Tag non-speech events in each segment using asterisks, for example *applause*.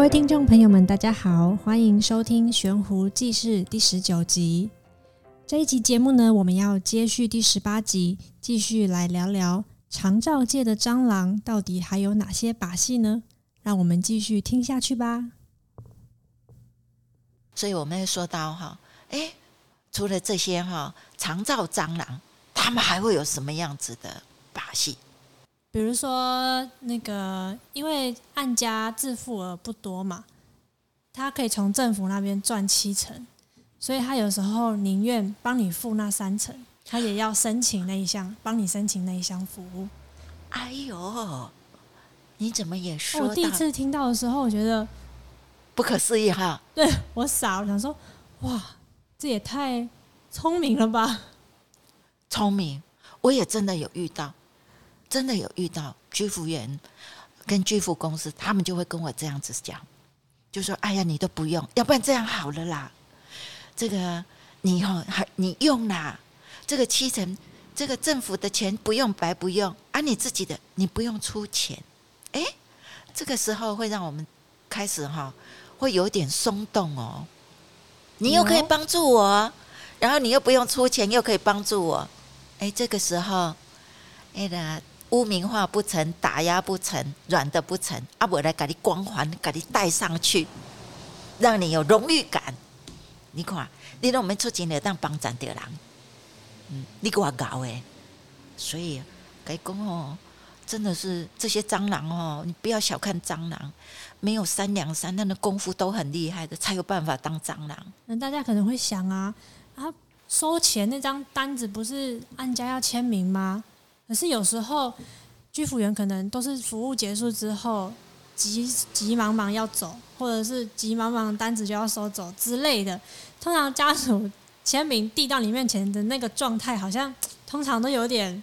各位听众朋友们，大家好，欢迎收听《悬壶济世》第十九集。这一集节目呢，我们要接续第十八集，继续来聊聊长照界的蟑螂到底还有哪些把戏呢？让我们继续听下去吧。所以我们会说到哈，哎，除了这些哈，长照蟑螂，他们还会有什么样子的把戏？比如说，那个因为按家自付额不多嘛，他可以从政府那边赚七成，所以他有时候宁愿帮你付那三成，他也要申请那一项，帮你申请那一项服务。哎呦，你怎么也说？我第一次听到的时候，我觉得不可思议哈。对，我傻了，我想说，哇，这也太聪明了吧！聪明，我也真的有遇到。真的有遇到居服员跟居服公司，他们就会跟我这样子讲，就说：“哎呀，你都不用，要不然这样好了啦。这个你以后还你用啦，这个七成，这个政府的钱不用白不用，啊，你自己的你不用出钱。哎，这个时候会让我们开始哈，会有点松动哦。你又可以帮助我，然后你又不用出钱，又可以帮助我。哎，这个时候，哎的。”污名化不成，打压不成，软的不成，啊，我来给你光环，给你带上去，让你有荣誉感。你看，你让我们出钱了，当帮咱的人，嗯，你给我搞诶。所以该讲哦，真的是这些蟑螂哦，你不要小看蟑螂，没有三两三，那的功夫都很厉害的，才有办法当蟑螂。那大家可能会想啊，啊，收钱那张单子不是按家要签名吗？可是有时候，居服员可能都是服务结束之后，急急忙忙要走，或者是急忙忙单子就要收走之类的。通常家属签名递到你面前的那个状态，好像通常都有点，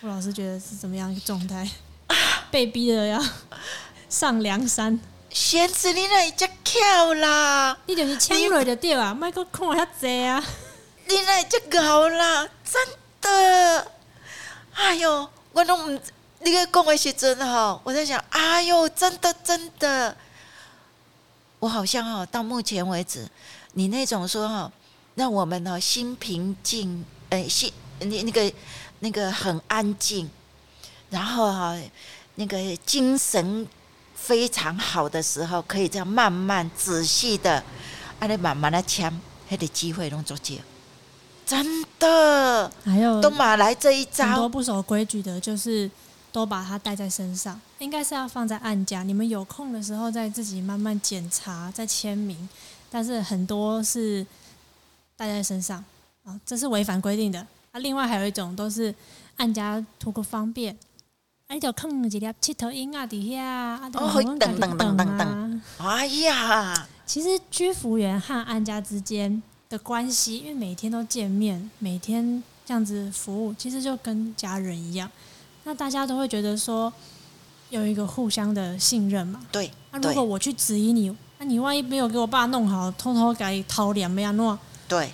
傅老师觉得是怎么样一个状态？*laughs* 被逼的要 *laughs* 上梁山。仙子，你那一只巧啦！你就是签落就对啊，麦克看遐济啊！你那一只搞啦，真的。哎呦，我都唔，你个讲的是真哈，我在想，哎呦，真的真的，我好像哈，到目前为止，你那种说哈，让我们哈心平静，哎，心你那个那个很安静，然后哈那个精神非常好的时候，可以这样慢慢仔细的，啊，你慢慢的签，还得机会拢做少。真的，还有都马来这一招，很多不守规矩的，就是都把它带在身上，应该是要放在案家。你们有空的时候再自己慢慢检查，再签名。但是很多是带在身上啊，这是违反规定的啊。另外还有一种都是案家图个方便，哎，就放几粒七头鹰啊底下啊，等等等等，哎呀，其实居服员和案家之间。的关系，因为每天都见面，每天这样子服务，其实就跟家人一样。那大家都会觉得说，有一个互相的信任嘛。对。那、啊、如果我去质疑你，那、啊、你万一没有给我爸弄好，偷偷给掏脸没有弄？对，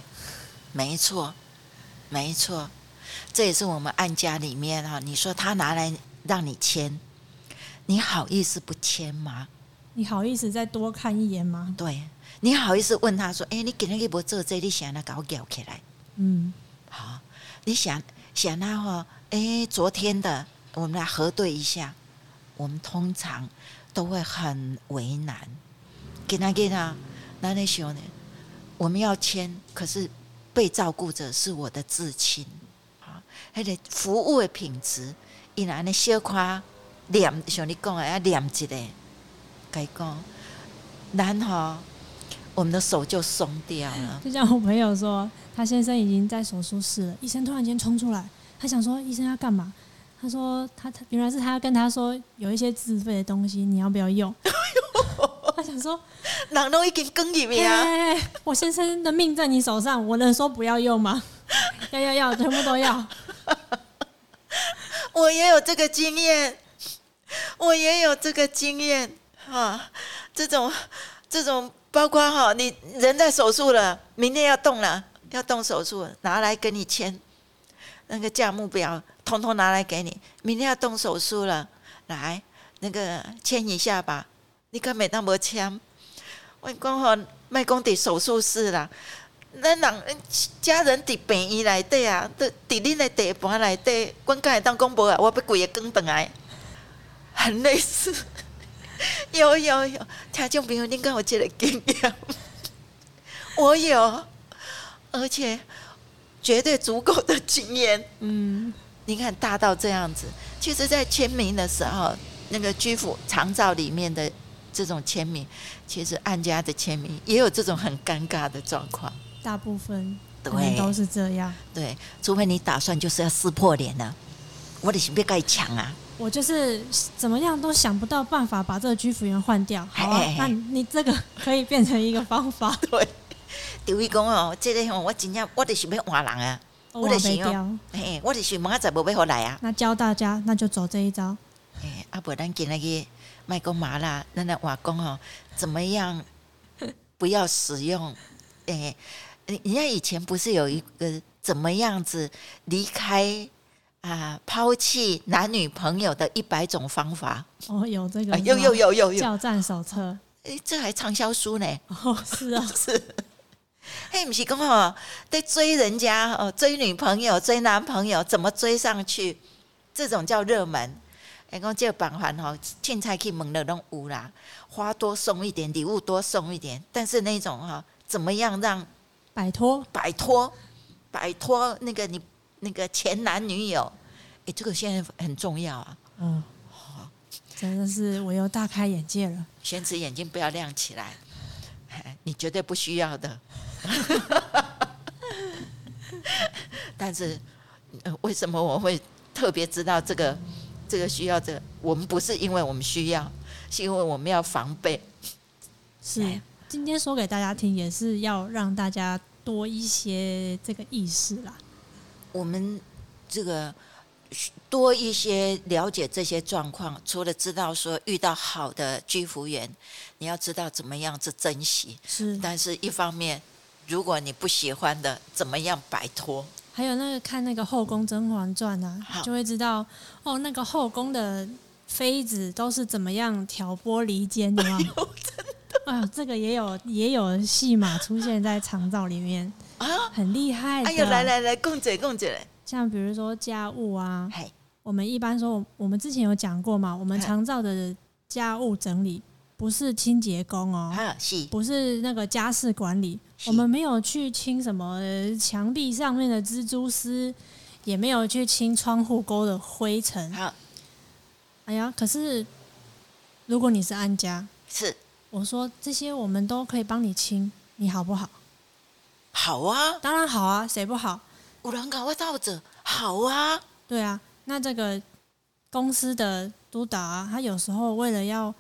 没错，没错，这也是我们案家里面哈。你说他拿来让你签，你好意思不签吗？你好意思再多看一眼吗？对。你好意思问他说：“哎、欸，你今天给我做这，你想来搞我搞起来？”嗯，好，你想想他哈，哎、欸，昨天的我们来核对一下。我们通常都会很为难，给他给他，那那时候呢，我们要签，可是被照顾者是我的至亲，啊，还得服务的品质，依然的小夸念像你讲的要念一个，该讲，然后。我们的手就松掉了。就像我朋友说，他先生已经在手术室了，医生突然间冲出来，他想说医生要干嘛？他说他他原来是他要跟他说有一些自费的东西，你要不要用？*laughs* 他想说，人都已经更一遍啊！我先生的命在你手上，我能说不要用吗？要要要，全部都要。我也有这个经验，我也有这个经验啊！这种这种。包括哈，你人在手术了，明天要动了，要动手术，拿来跟你签那个价目表，通通拿来给你。明天要动手术了，来那个签一下吧。你可没当无签？我讲吼，莫讲伫手术室啦，咱人家人伫病院内底啊，伫伫恁的地盘内底，阮敢会当讲无啊？我要规个讲转来，很类似。有 *laughs* 有有，听众朋友，恁敢有这个经验？我有，而且绝对足够的经验。嗯，你看大到这样子，其实，在签名的时候，那个居服长照里面的这种签名，其实按家的签名也有这种很尴尬的状况。大部分对都是这样。对，除非你打算就是要撕破脸了，我得先别盖墙啊。我就是怎么样都想不到办法把这个居服员换掉。好啊，那你这个可以变成一个方法。*laughs* 对，等于讲哦，这个我真正我就是要换人啊，我得想哦，嘿，我就是明仔载无要回来啊。那教大家，那就走这一招。哎，阿伯，咱今日去卖公麻辣，咱来话讲哦，怎么样不要使用？哎，人家以前不是有一个怎么样子离开？啊！抛弃男女朋友的一百种方法哦，有这个，有有有有有叫战手册，哎，这还畅销书呢。哦，是啊，*laughs* 是。嘿，不是讲哦，在追人家哦，追女朋友、追男朋友，怎么追上去？这种叫热门。哎，讲这个榜还哦，凊彩去问了拢有啦，花多送一点，礼物多送一点。但是那种哈，怎么样让摆脱、摆脱、摆脱那个你？那个前男女友，哎、欸，这个现在很重要啊！嗯，好，真的是我又大开眼界了。玄慈眼睛不要亮起来，*laughs* 你绝对不需要的。*laughs* 但是，呃，为什么我会特别知道这个？这个需要这个？我们不是因为我们需要，是因为我们要防备。是，今天说给大家听，也是要让大家多一些这个意识啦。我们这个多一些了解这些状况，除了知道说遇到好的居服员，你要知道怎么样去珍惜。是，但是一方面，如果你不喜欢的，怎么样摆脱？还有那个看那个《后宫甄嬛传》啊，就会知道哦，那个后宫的妃子都是怎么样挑拨离间的 *laughs* 吗？啊、哎，这个也有也有戏码出现在长照里面。啊，很厉害！哎呦，来来来，共嘴共姐，像比如说家务啊，我们一般说，我们之前有讲过嘛，我们常照的家务整理不是清洁工哦，是不是那个家事管理？我们没有去清什么墙壁上面的蜘蛛丝，也没有去清窗户沟的灰尘。好，哎呀，可是如果你是安家，是我说这些我们都可以帮你清，你好不好？好啊，当然好啊，谁不好？有人搞我倒着，好啊，对啊。那这个公司的督导啊，他有时候为了要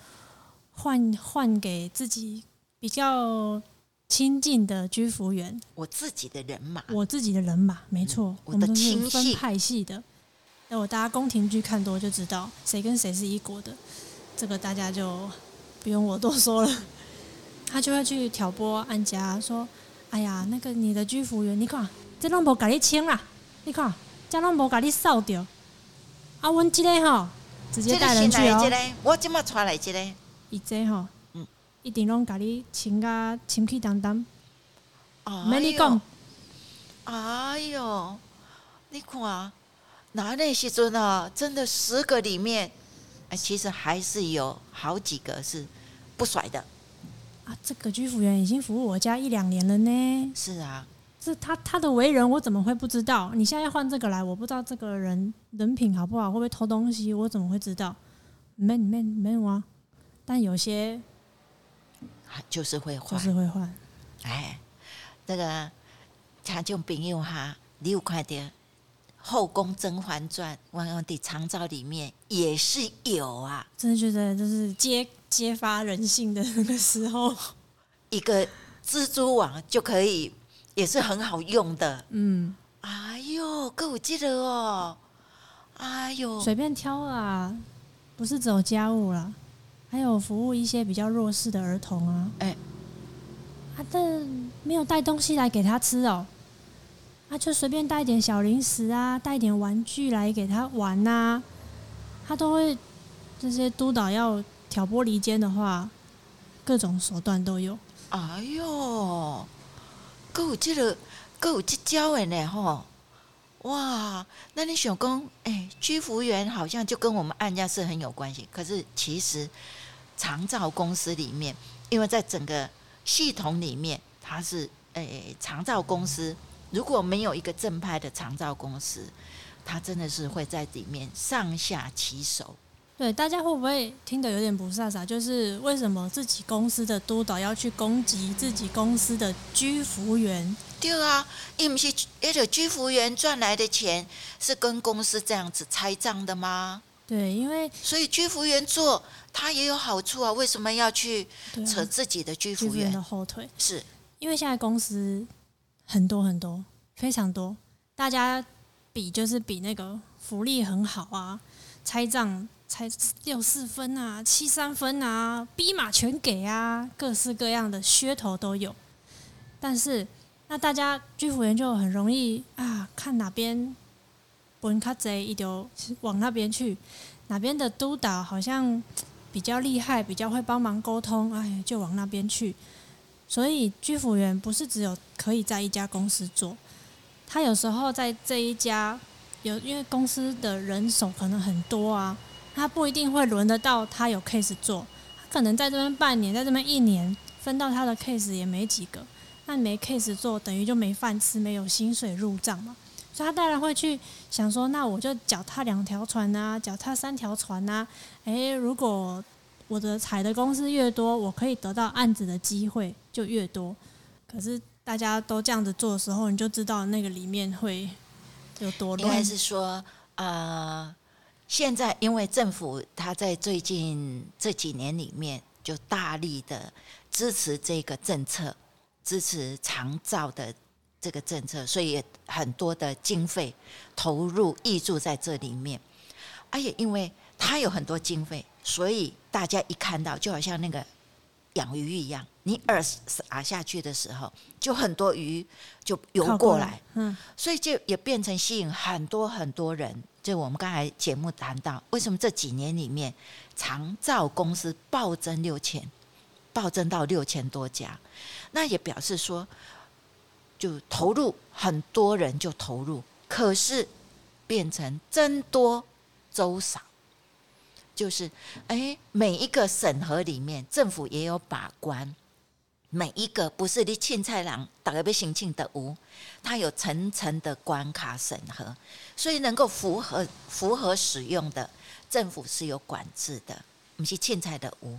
换换给自己比较亲近的居服员，我自己的人马，我自己的人马，没错，嗯、我的亲戚，我们都是分派系的。那我大家宫廷剧看多就知道，谁跟谁是一国的，这个大家就不用我多说了。他就会去挑拨安家说。哎呀，那个你的居服员，你看这拢无甲你清啦，你看这拢无甲你扫掉。啊，阮即个吼，直接带人去哦。我今麦带来这个，伊这吼，嗯，一定拢甲你清个清气当当。没你讲。哎哟，你看，那那时阵啊，真的十个里面，哎，其实还是有好几个是不甩的。啊，这个居服员已经服务我家一两年了呢。是啊，这他他的为人我怎么会不知道？你现在要换这个来，我不知道这个人人品好不好，会不会偷东西，我怎么会知道？没没没有啊，但有些就是会换，就是会换。哎，这个听众朋友哈，你有看到《后宫甄嬛传》往往的长照里面也是有啊，真的觉得就是接。揭发人性的那个时候，一个蜘蛛网就可以，也是很好用的。嗯，哎呦，各位记得哦，哎呦，随便挑啊，不是只有家务啦，还有服务一些比较弱势的儿童啊。哎、欸，他这没有带东西来给他吃哦，他就随便带点小零食啊，带点玩具来给他玩呐、啊，他都会这些督导要。挑拨离间的话，各种手段都有。哎呦，够有这个，够有这招的呢吼！哇，那你想讲，哎，居服员好像就跟我们案家是很有关系。可是其实长照公司里面，因为在整个系统里面，它是哎长照公司，如果没有一个正派的长照公司，它真的是会在里面上下其手。对，大家会不会听得有点不飒飒？就是为什么自己公司的督导要去攻击自己公司的居服员？对啊，因为是那个居服员赚来的钱是跟公司这样子拆账的吗？对，因为所以居服员做他也有好处啊，为什么要去扯自己的居服员，居服员的后腿？是因为现在公司很多很多，非常多，大家比就是比那个福利很好啊，拆账。才六四分啊，七三分啊，逼马全给啊，各式各样的噱头都有。但是，那大家居服员就很容易啊，看哪边本卡贼，一丢往那边去，哪边的督导好像比较厉害，比较会帮忙沟通，哎，就往那边去。所以，居服员不是只有可以在一家公司做，他有时候在这一家有，因为公司的人手可能很多啊。他不一定会轮得到他有 case 做，他可能在这边半年，在这边一年，分到他的 case 也没几个，那没 case 做，等于就没饭吃，没有薪水入账嘛，所以他当然会去想说，那我就脚踏两条船啊，脚踏三条船啊，诶，如果我的踩的公司越多，我可以得到案子的机会就越多。可是大家都这样子做的时候，你就知道那个里面会有多乱。应该是说，呃。现在，因为政府他在最近这几年里面就大力的支持这个政策，支持长照的这个政策，所以很多的经费投入挹注在这里面。而且，因为他有很多经费，所以大家一看到，就好像那个养鱼一样，你饵撒下去的时候，就很多鱼就游过来，嗯，所以就也变成吸引很多很多人。就我们刚才节目谈到，为什么这几年里面长照公司暴增六千，暴增到六千多家，那也表示说，就投入很多人就投入，可是变成僧多粥少，就是哎，每一个审核里面政府也有把关。每一个不是你青菜郎，大家要申请的无，它有层层的关卡审核，所以能够符合符合使用的，政府是有管制的，不是青菜的无，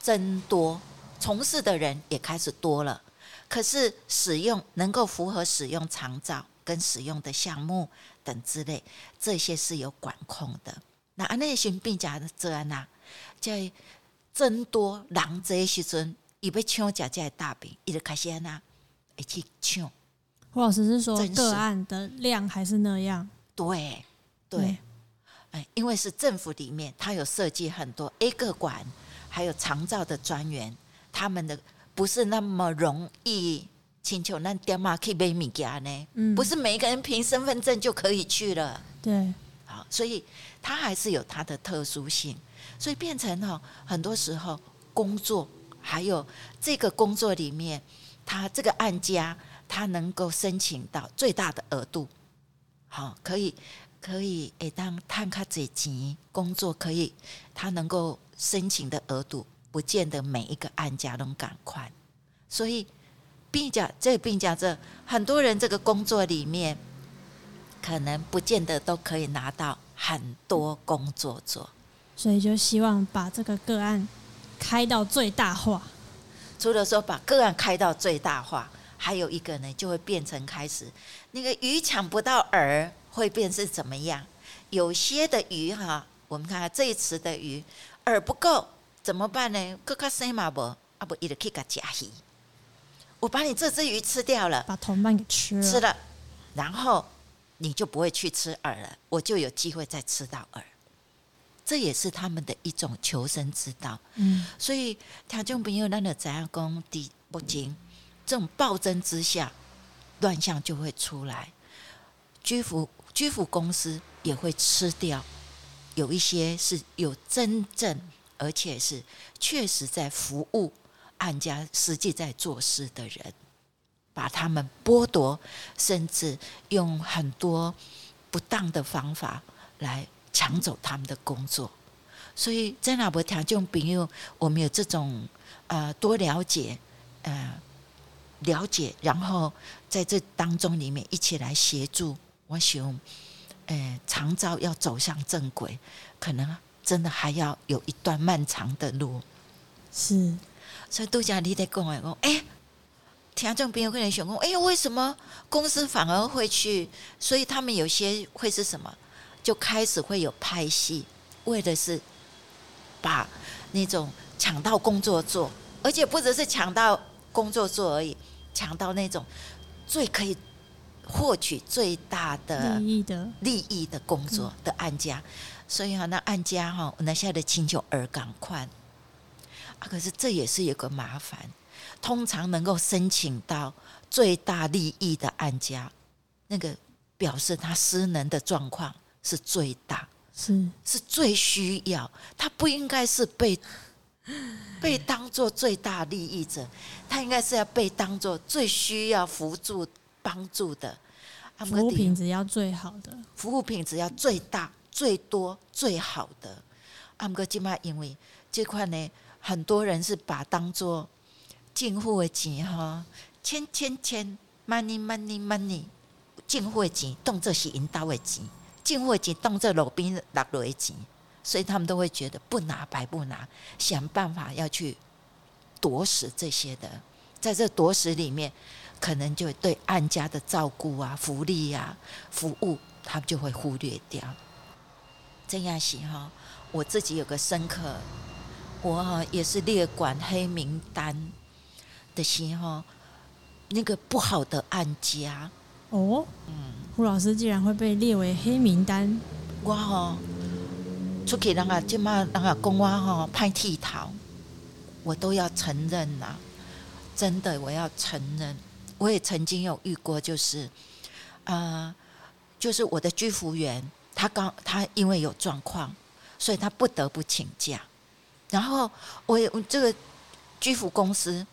增多从事的人也开始多了，可是使用能够符合使用长照跟使用的项目等之类，这些是有管控的。那安内寻病假的这样呐，在增多人这些时阵。你被抢假假大饼，一直开始安那一起抢。胡老师是说个案的量还是那样？对对，哎，因为是政府里面，他有设计很多 A 个管，还有长照的专员，他们的不是那么容易请求那点嘛可以买物件呢？嗯，不是每一个人凭身份证就可以去了。对，好，所以他还是有他的特殊性，所以变成哈，很多时候工作。还有这个工作里面，他这个案家他能够申请到最大的额度，好，可以可以诶，当探卡这钱工作可以，他能够申请的额度，不见得每一个案家都赶快，所以并讲这并讲这很多人这个工作里面，可能不见得都可以拿到很多工作做，所以就希望把这个个案。开到最大化，除了说把个案开到最大化，还有一个呢，就会变成开始那个鱼抢不到饵，会变是怎么样？有些的鱼哈，我们看看这一池的鱼饵不够怎么办呢？各卡生嘛不啊不，一个假鱼，我把你这只鱼吃掉了，把同伴给吃了，吃了，然后你就不会去吃饵了，我就有机会再吃到饵。这也是他们的一种求生之道。嗯，所以听众朋友，那个怎样讲的不精，这种暴增之下，乱象就会出来。居服居服公司也会吃掉，有一些是有真正而且是确实在服务案家实际在做事的人，把他们剥夺，甚至用很多不当的方法来抢走他们的工作。所以在那不条件朋友，我们有这种呃多了解，呃了解，然后在这当中里面一起来协助。我想，呃，长照要走向正轨，可能真的还要有一段漫长的路。是，所以杜家你在讲诶，哎，听众朋友可能想讲，哎，为什么公司反而会去？所以他们有些会是什么？就开始会有拍戏，为的是。把那种抢到工作做，而且不只是抢到工作做而已，抢到那种最可以获取最大的利益的。利益的工作的案家，所以哈，那案家哈，那现在的请求额赶快。啊，可是这也是有个麻烦，通常能够申请到最大利益的案家，那个表示他失能的状况是最大。是是最需要，他不应该是被 *gasps* 被当做最大利益者，他应该是要被当做最需要辅助帮助的。服务品质要最好的，服务品质要最大、最多、最好的。阿姆哥今麦因为这块呢，很多人是把当做进户的钱哈，千千千，money money money，进户的钱当作是引导的钱。进货机当这路边落落钱，所以他们都会觉得不拿白不拿，想办法要去夺食这些的。在这夺食里面，可能就对案家的照顾啊、福利啊、服务，他们就会忽略掉。这样行哈，我自己有个深刻，我也是列管黑名单的时候，那个不好的案家。哦，嗯，胡老师竟然会被列为黑名单，我吼出去人家即嘛人家讲我吼歹剃头，我都要承认呐，真的我要承认，我也曾经有遇过，就是，呃，就是我的居服员，他刚他因为有状况，所以他不得不请假，然后我也这个居服公司。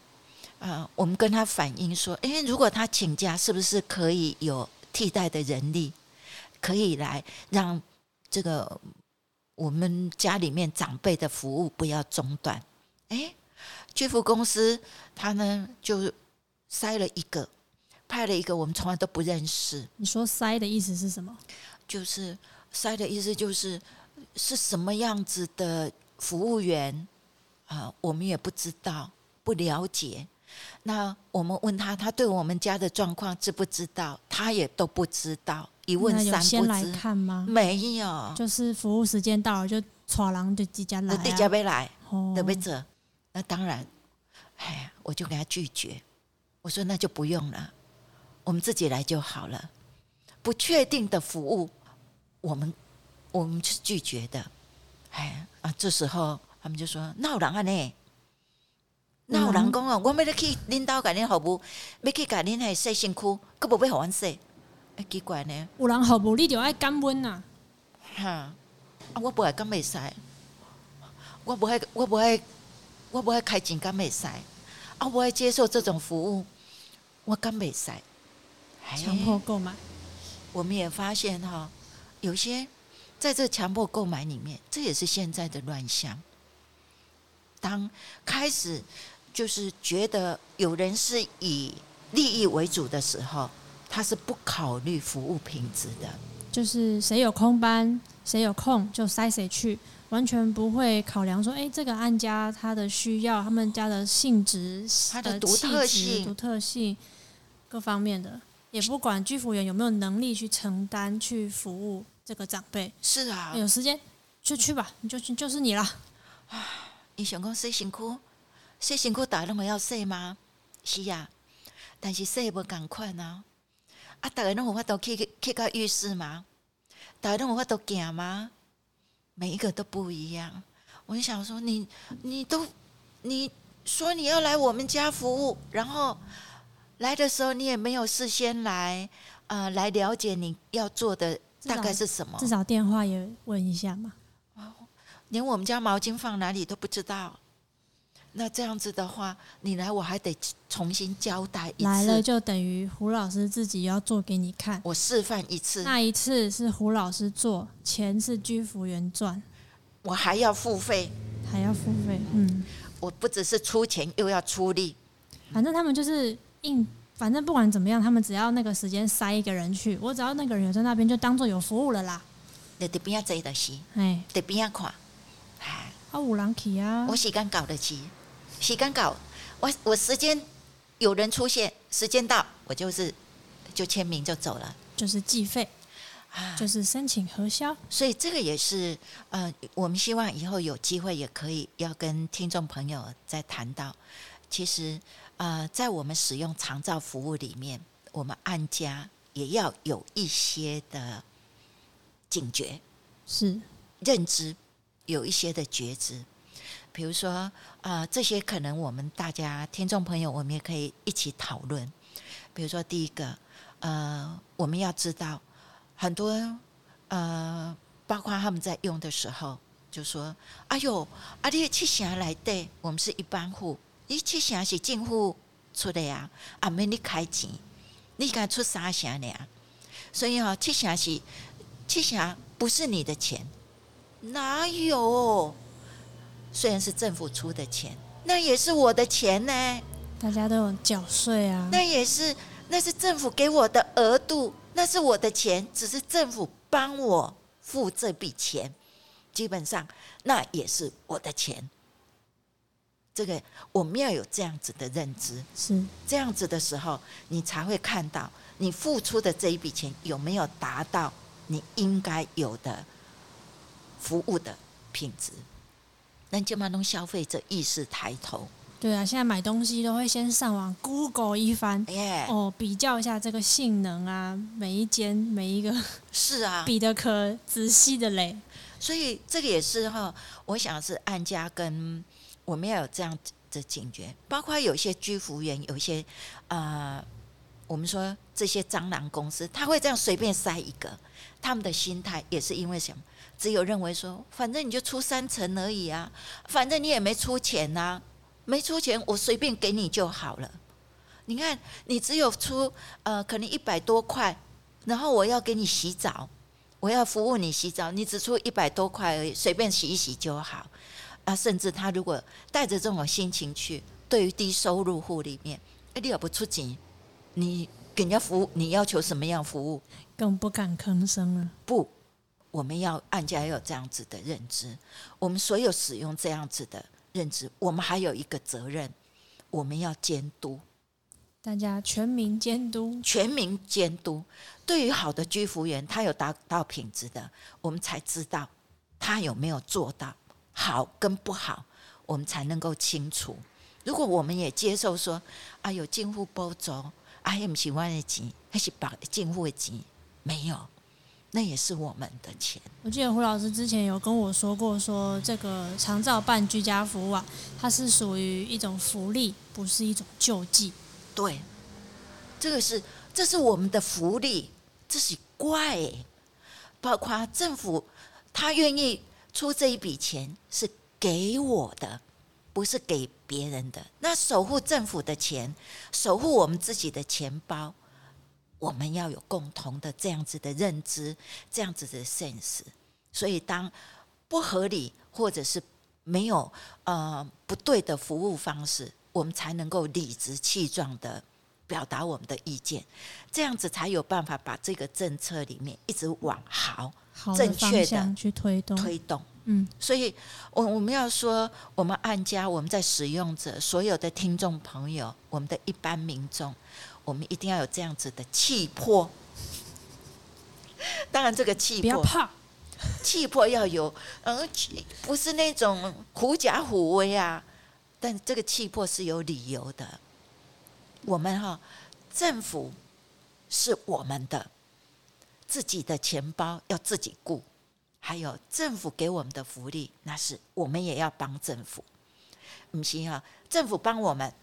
啊，我们跟他反映说，哎，如果他请假，是不是可以有替代的人力，可以来让这个我们家里面长辈的服务不要中断？哎，巨富公司他呢就塞了一个，派了一个我们从来都不认识。你说塞的意思是什么？就是塞的意思就是是什么样子的服务员啊？我们也不知道，不了解。那我们问他，他对我们家的状况知不知道？他也都不知道，一问三不知。先来看吗？没有，就是服务时间到了就闯狼就即将来，即将没来，得？那当然，哎呀，我就给他拒绝。我说那就不用了，我们自己来就好了。不确定的服务，我们我们是拒绝的。哎啊，这时候他们就说闹狼啊呢。那有人讲哦，我没得去领导给恁服务，没去给恁还洗身躯，佫无要互阮洗，哎，奇怪呢。有人服务，你就爱感恩呐。哈，啊，我不爱，敢袂使，我不爱，我不爱，我不爱开钱，敢袂使，啊，我爱接受这种服务，我敢袂使。强迫购买，我们也发现哈，有些在这强迫购买里面，这也是现在的乱象。当开始。就是觉得有人是以利益为主的时候，他是不考虑服务品质的。就是谁有空班，谁有空就塞谁去，完全不会考量说，哎，这个案家他的需要，他们家的性质、他的独特性、独特性各方面的，也不管居服员有没有能力去承担去服务这个长辈。是啊，有时间就去吧，你就就是你了。啊，你想讲谁辛苦？洗身躯大家拢会要洗吗？是呀，但是洗无共款啊！啊，大家拢有法度去去到浴室吗？大家拢有法度行吗？每一个都不一样。我就想说，你你都你说你要来我们家服务，然后来的时候你也没有事先来呃来了解你要做的大概是什么，至少电话也问一下嘛。连我们家毛巾放哪里都不知道。那这样子的话，你来我还得重新交代一次。来了就等于胡老师自己要做给你看，我示范一次。那一次是胡老师做，钱是居服员赚，我还要付费，还要付费。嗯，我不只是出钱，又要出力。反正他们就是硬，反正不管怎么样，他们只要那个时间塞一个人去，我只要那个人有在那边，就当做有服务了啦。你得边要坐得起，哎，得边要看，哎，啊，有人去啊，我时间搞得起。时间搞，我我时间有人出现，时间到我就是就签名就走了，就是计费啊，就是申请核销。所以这个也是呃，我们希望以后有机会也可以要跟听众朋友再谈到。其实呃，在我们使用长照服务里面，我们按家也要有一些的警觉，是认知，有一些的觉知。比如说，啊、这些可能我们大家听众朋友，我们也可以一起讨论。比如说，第一个，呃，我们要知道很多，呃，包括他们在用的时候，就说：“哎呦，阿弟七霞来的，我们是一般户，你七霞是进户出的呀，啊，没你开钱，你敢出啥钱呢？所以啊，七霞是七霞，不是你的钱，哪有？”虽然是政府出的钱，那也是我的钱呢。大家都有缴税啊。那也是，那是政府给我的额度，那是我的钱，只是政府帮我付这笔钱，基本上那也是我的钱。这个我们要有这样子的认知，是这样子的时候，你才会看到你付出的这一笔钱有没有达到你应该有的服务的品质。那就嘛弄消费者意识抬头。对啊，现在买东西都会先上网 Google 一番，Yeah. 哦，比较一下这个性能啊，每一间每一个是啊，*laughs* 比的可仔细的嘞。所以这个也是哈，我想是按家跟我们要有这样的警觉，包括有些居服员，有些呃，我们说这些蟑螂公司，他会这样随便塞一个，他们的心态也是因为什么？只有认为说，反正你就出三成而已啊，反正你也没出钱呐，没出钱，我随便给你就好了。你看，你只有出呃，可能一百多块，然后我要给你洗澡，我要服务你洗澡，你只出一百多块而已，随便洗一洗就好。啊，甚至他如果带着这种心情去，对于低收入户里面，哎，你也不出钱，你给人家服务，你要求什么样服务，更不敢吭声了。不。我们要案家要有这样子的认知，我们所有使用这样子的认知，我们还有一个责任，我们要监督大家，全民监督，全民监督。对于好的居服员，他有达到品质的，我们才知道他有没有做到好跟不好，我们才能够清楚。如果我们也接受说啊，有进户包走，啊，也不是我的钱，还是把进户的钱，没有。那也是我们的钱。我记得胡老师之前有跟我说过，说这个长照办居家服务啊，它是属于一种福利，不是一种救济。对，这个是这是我们的福利，这是怪、欸。包括政府他愿意出这一笔钱是给我的，不是给别人的。那守护政府的钱，守护我们自己的钱包。我们要有共同的这样子的认知，这样子的 sense。所以，当不合理或者是没有呃不对的服务方式，我们才能够理直气壮的表达我们的意见，这样子才有办法把这个政策里面一直往好、好正确的去推动推动。嗯，所以我我们要说，我们按家我们在使用者所有的听众朋友，我们的一般民众。我们一定要有这样子的气魄。*laughs* 当然，这个气魄不要怕，气魄要有，嗯，不是那种狐假虎威啊。但这个气魄是有理由的。我们哈，政府是我们的，自己的钱包要自己顾，还有政府给我们的福利，那是我们也要帮政府。不行啊，政府帮我们。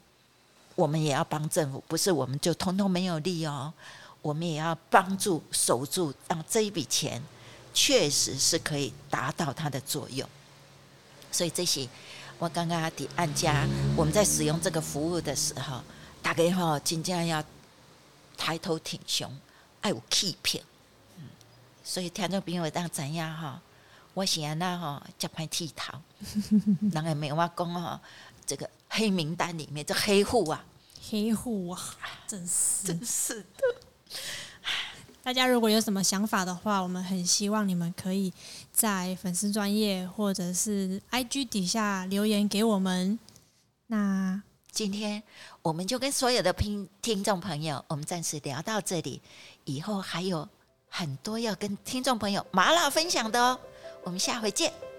我们也要帮政府，不是我们就通通没有利哦。我们也要帮助守住，让这一笔钱确实是可以达到它的作用。所以这些我刚刚的按家，我们在使用这个服务的时候，大概哈，真正要抬头挺胸，爱有气魄。嗯，所以听众朋友当怎样哈？我喜欢那哈，接派剃头，人家没话讲哈，这个黑名单里面这黑户啊，黑户啊，真是真是的。大家如果有什么想法的话，我们很希望你们可以在粉丝专业或者是 IG 底下留言给我们。那今天我们就跟所有的听听众朋友，我们暂时聊到这里，以后还有很多要跟听众朋友麻辣分享的哦。我们下回见。